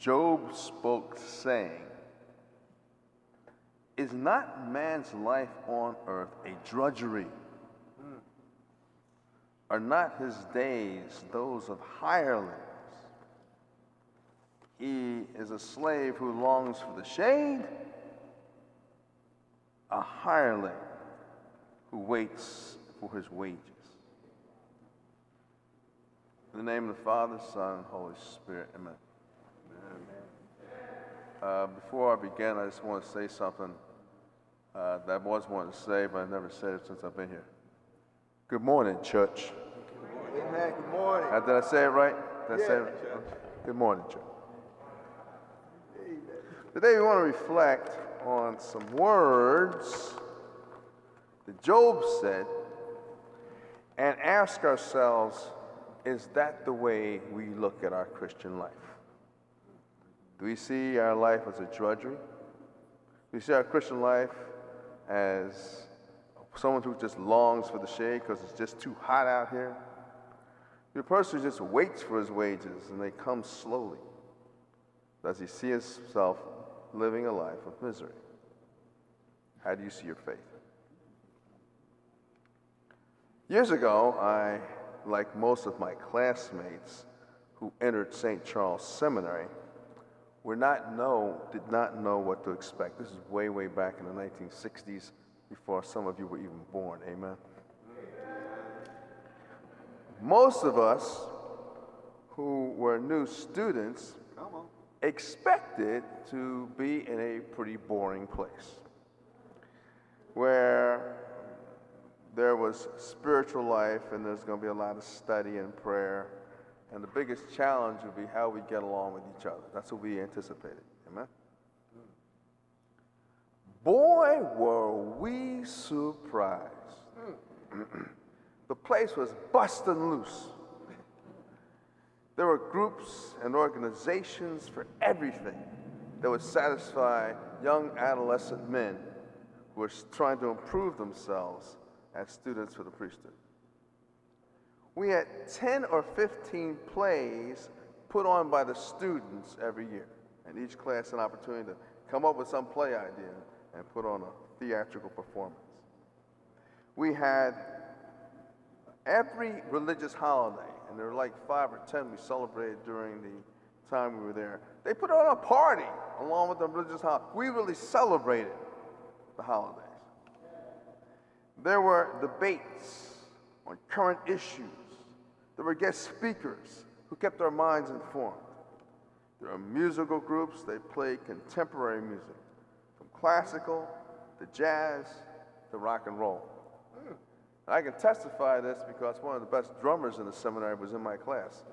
Job spoke, saying, Is not man's life on earth a drudgery? Are not his days those of hirelings? He is a slave who longs for the shade, a hireling who waits for his wages. In the name of the Father, Son, Holy Spirit, amen. Uh, before I begin, I just want to say something uh, that I was wanting to say, but I never said it since I've been here. Good morning, church. Amen. Good morning. Uh, did I say it right? Did I say it Yeah. right? Good morning, church. Today we want to reflect on some words that Job said and ask ourselves, is that the way we look at our Christian life? Do we see our life as a drudgery? Do we see our Christian life as someone who just longs for the shade because it's just too hot out here? The person who just waits for his wages and they come slowly. Does he see himself living a life of misery? How do you see your faith? Years ago, I, like most of my classmates who entered St. Charles Seminary, were not know, did not know what to expect. This is way, way back in the 1960s, before some of you were even born. Amen. Most of us who were new students expected to be in a pretty boring place where there was spiritual life and there's going to be a lot of study and prayer. And the biggest challenge would be how we get along with each other. That's what we anticipated. Amen? Boy, were we surprised. the place was busting loose. There were groups and organizations for everything that would satisfy young adolescent men who were trying to improve themselves as students for the priesthood. We had 10 or 15 plays put on by the students every year, and each class an opportunity to come up with some play idea and put on a theatrical performance. We had every religious holiday, and there were like five or ten we celebrated during the time we were there. They put on a party along with the religious holiday. We really celebrated the holidays. There were debates on current issues. There were guest speakers who kept our minds informed. There were musical groups, they played contemporary music, from classical to jazz to rock and roll. And I can testify this because one of the best drummers in the seminary was in my class.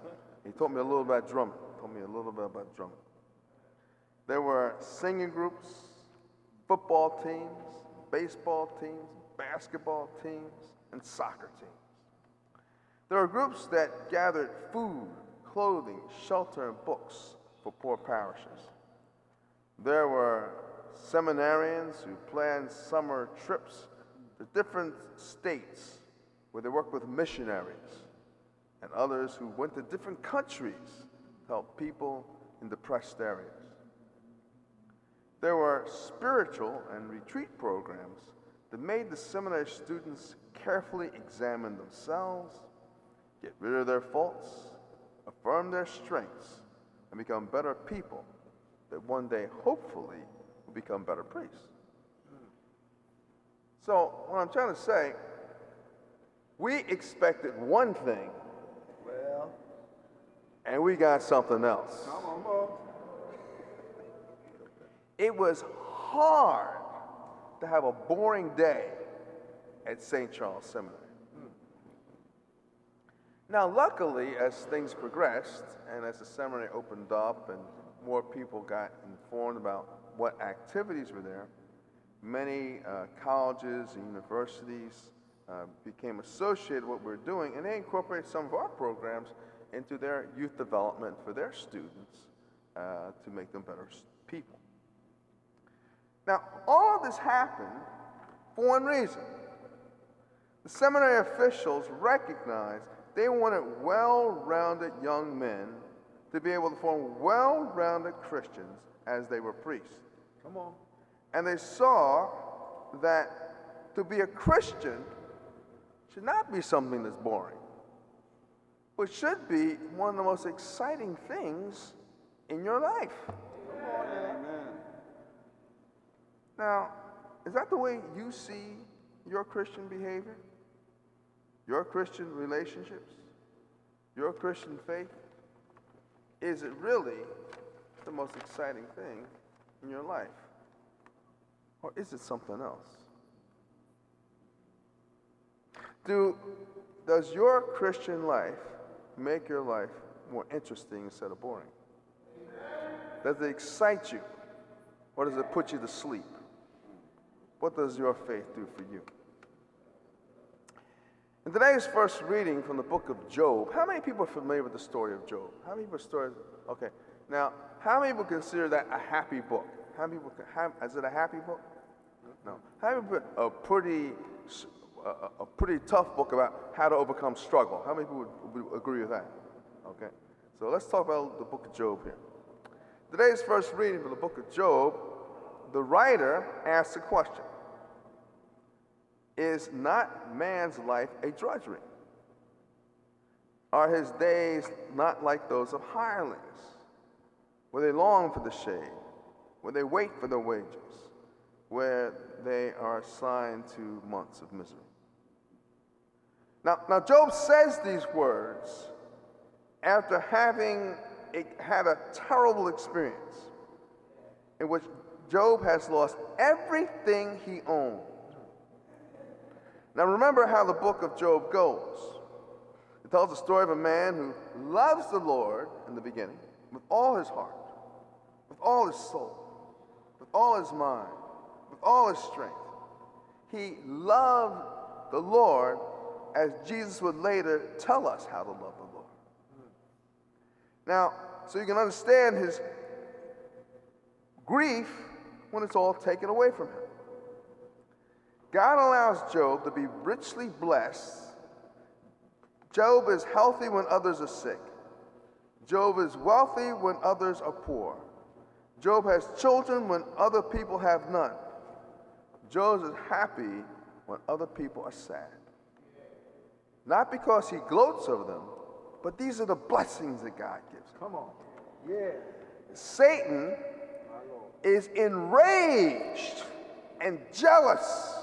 He taught me a little about drumming, told me a little bit about drumming. There were singing groups, football teams, baseball teams, basketball teams, and soccer teams. There were groups that gathered food, clothing, shelter, and books for poor parishes. There were seminarians who planned summer trips to different states where they worked with missionaries, and others who went to different countries to help people in depressed areas. There were spiritual and retreat programs that made the seminary students carefully examine themselves, get rid of their faults, affirm their strengths, and become better people that one day, hopefully, will become better priests. So, what I'm trying to say, we expected one thing Well, and we got something else. come on. It was hard to have a boring day at St. Charles Seminary. Now, luckily, as things progressed and as the seminary opened up and more people got informed about what activities were there, many uh, colleges and universities uh, became associated with what we're doing, and they incorporated some of our programs into their youth development for their students uh, to make them better people. Now, all of this happened for one reason. The seminary officials recognized they wanted well rounded young men to be able to form well rounded Christians as they were priests. Come on. And they saw that to be a Christian should not be something that's boring, but should be one of the most exciting things in your life. Amen. Now, is that the way you see your Christian behavior? Your Christian relationships? Your Christian faith? Is it really the most exciting thing in your life? Or is it something else? Do, does your Christian life make your life more interesting instead of boring? Does it excite you? Or does it put you to sleep? What does your faith do for you? In today's first reading from the book of Job, how many people are familiar with the story of Job? How many people stories? Okay. Now, how many people consider that a happy book? How many people? How, is it a happy book? No. How many people? A pretty, a, a pretty tough book about how to overcome struggle. How many people would, would agree with that? Okay. So let's talk about the book of Job here. Today's first reading from the book of Job, the writer asks a question Is not man's life a drudgery? Are his days not like those of hirelings, where they long for the shade, where they wait for their wages, where they are assigned to months of misery? Now, now Job says these words after having had a terrible experience in which Job has lost everything he owned. Now, remember how the book of Job goes. It tells the story of a man who loves the Lord in the beginning with all his heart, with all his soul, with all his mind, with all his strength. He loved the Lord as Jesus would later tell us how to love the Lord. Now, so you can understand his grief when it's all taken away from him. God allows Job to be richly blessed. Job is healthy when others are sick. Job is wealthy when others are poor. Job has children when other people have none. Job is happy when other people are sad. Not because he gloats over them, but these are the blessings that God gives. Come on. Yeah. Satan is enraged and jealous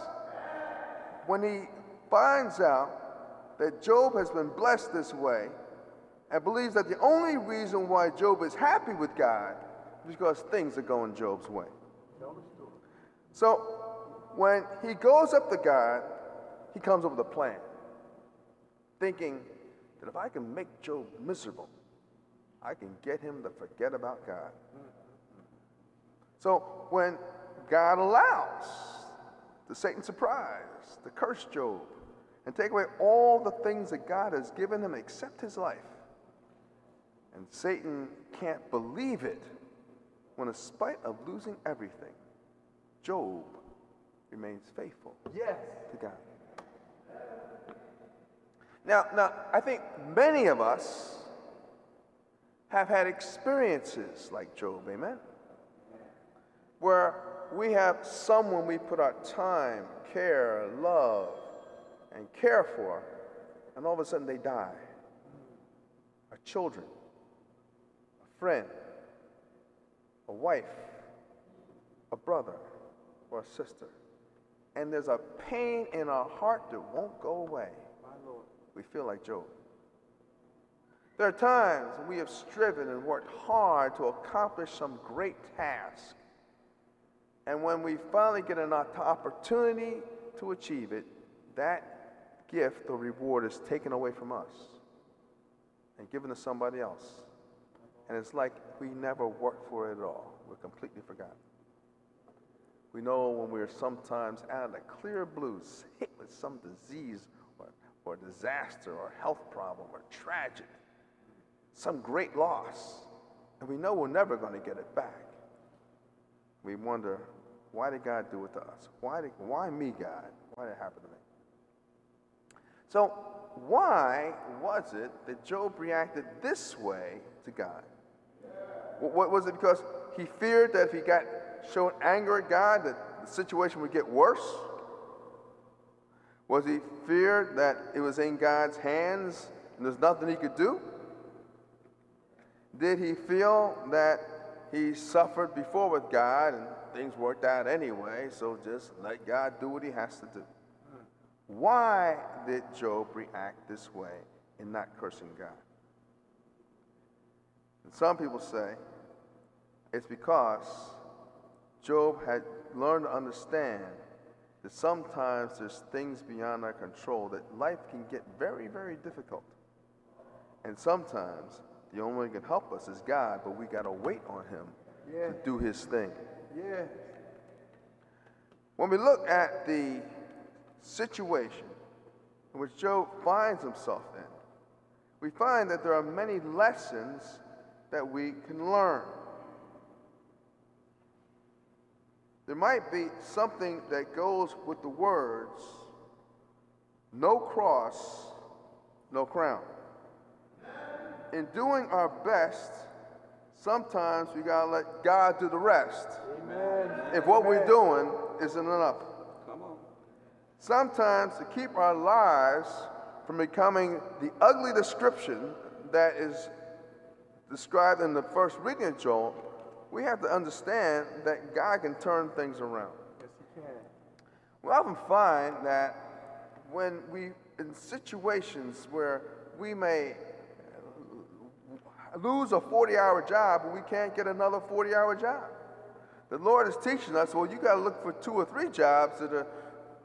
when he finds out that Job has been blessed this way and believes that the only reason why Job is happy with God is because things are going Job's way. So when he goes up to God, he comes up with a plan, thinking that if I can make Job miserable, I can get him to forget about God. So when God allows the Satan surprise to curse Job and take away all the things that God has given him except his life, and Satan can't believe it when, in spite of losing everything, Job remains faithful Yes. to God. Now, now, I think many of us have had experiences like Job, amen? Where we have someone we put our time, care, love, and care for, and all of a sudden they die. Our children, a friend, a wife, a brother, or a sister. And there's a pain in our heart that won't go away. My Lord. We feel like Job. There are times we have striven and worked hard to accomplish some great task. And when we finally get an opportunity to achieve it, that gift or reward is taken away from us and given to somebody else. And it's like we never worked for it at all. We're completely forgotten. We know when we're sometimes out of the clear blue, hit with some disease or, or disaster or health problem or tragedy, some great loss, and we know we're never going to get it back. We wonder, why did God do it to us? Why, did, why me, God? Why did it happen to me? So, why was it that Job reacted this way to God? Wh- What was it? Because he feared that if he got shown anger at God, that the situation would get worse? Was he feared that it was in God's hands and there's nothing he could do? Did he feel that he suffered before with God and things worked out anyway, so just let God do what he has to do? Why did Job react this way in not cursing God? And some people say it's because Job had learned to understand that sometimes there's things beyond our control, that life can get very, very difficult. And sometimes the only one who can help us is God, but we got to wait on Him Yeah. to do His thing. Yeah. When we look at the situation in which Job finds himself in, we find that there are many lessons that we can learn. There might be something that goes with the words, no cross, no crown. In doing our best, sometimes we gotta let God do the rest Amen. if what we're doing isn't enough. Come on. Sometimes to keep our lives from becoming the ugly description that is described in the first reading of Joel, we have to understand that God can turn things around. Yes, He can. We often find that when we, in situations where we may lose a 40 hour job, but we can't get another 40 hour job. The Lord is teaching us, well, you got to look for two or three jobs that are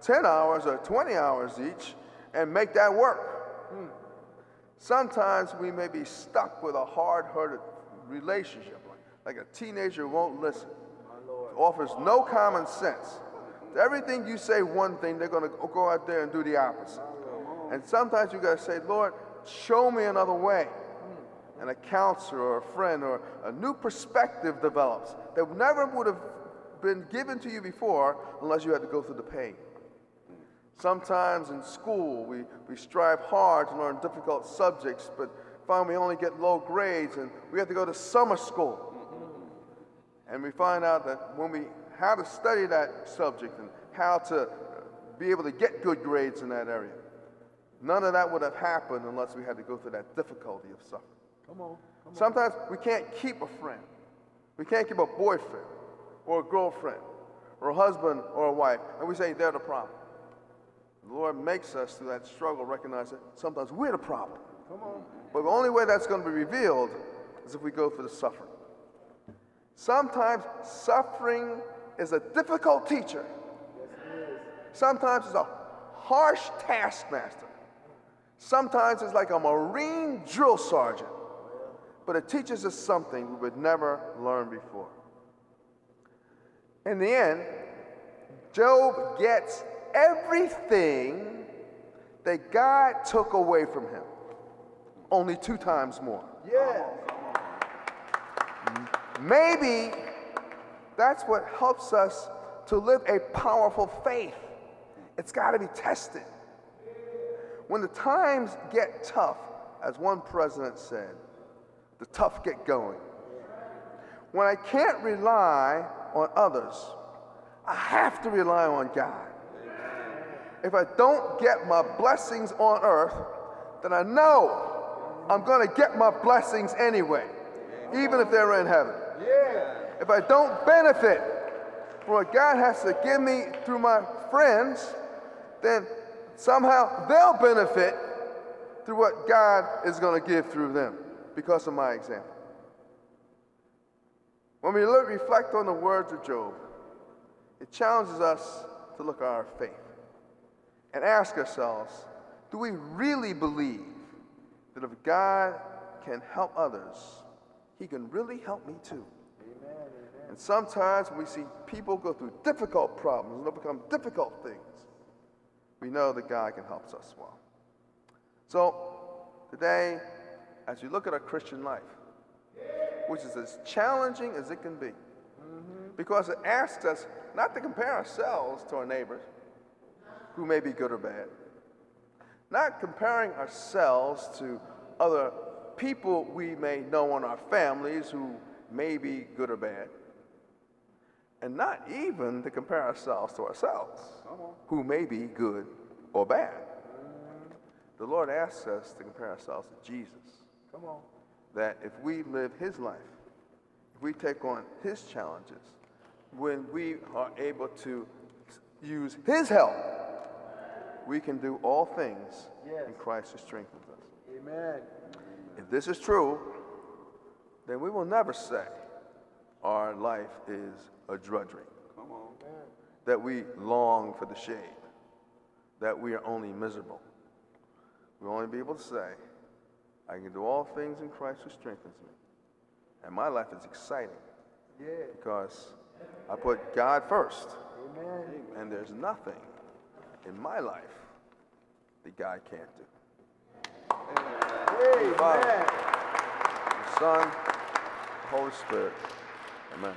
10 hours or 20 hours each and make that work. Hmm. Sometimes we may be stuck with a hard hearted relationship, like a teenager won't listen, offers no common sense. To everything you say one thing, they're going to go out there and do the opposite. And sometimes you got to say, Lord, show me another way. And a counselor or a friend or a new perspective develops that never would have been given to you before unless you had to go through the pain. Sometimes in school, we, we strive hard to learn difficult subjects, but find we only get low grades, and we have to go to summer school. And we find out that when we how to study that subject and how to be able to get good grades in that area, none of that would have happened unless we had to go through that difficulty of suffering. Come on. Come Sometimes we can't keep a friend. We can't keep a boyfriend or a girlfriend or a husband or a wife, and we say they're the problem. The Lord makes us through that struggle recognize that sometimes we're the problem. Come on. But the only way that's going to be revealed is if we go through the suffering. Sometimes suffering is a difficult teacher. Sometimes it's a harsh taskmaster. Sometimes it's like a Marine drill sergeant. But it teaches us something we would never learn before. In the end, Job gets everything that God took away from him, only two times more. Yeah. Maybe that's what helps us to live a powerful faith. It's got to be tested. When the times get tough, as one president said, the tough get going. When I can't rely on others, I have to rely on God. If I don't get my blessings on earth, then I know I'm going to get my blessings anyway, even if they're in heaven. If I don't benefit from what God has to give me through my friends, then somehow they'll benefit through what God is going to give through them because of my example. When we look, reflect on the words of Job, it challenges us to look at our faith and ask ourselves do we really believe that if God can help others, He can really help me too? And sometimes we see people go through difficult problems and overcome difficult things, we know that God can help us well. So, today, as we look at our Christian life, which is as challenging as it can be, because it asks us not to compare ourselves to our neighbors, who may be good or bad, not comparing ourselves to other people we may know in our families who may be good or bad, and not even to compare ourselves to ourselves, who may be good or bad. The Lord asks us to compare ourselves to Jesus, Come on. that if we live His life, if we take on His challenges, when we are able to use His help, we can do all things Yes. in Christ who strengthens us. Amen. If this is true, then we will never say our life is a drudgery, Come on. that we long for the shade, that we are only miserable. We'll only be able to say, I can do all things in Christ who strengthens me. And my life is exciting Yeah. because I put God first, Amen. and there's nothing in my life that God can't do. Amen. The Son, the Holy Spirit. Amen.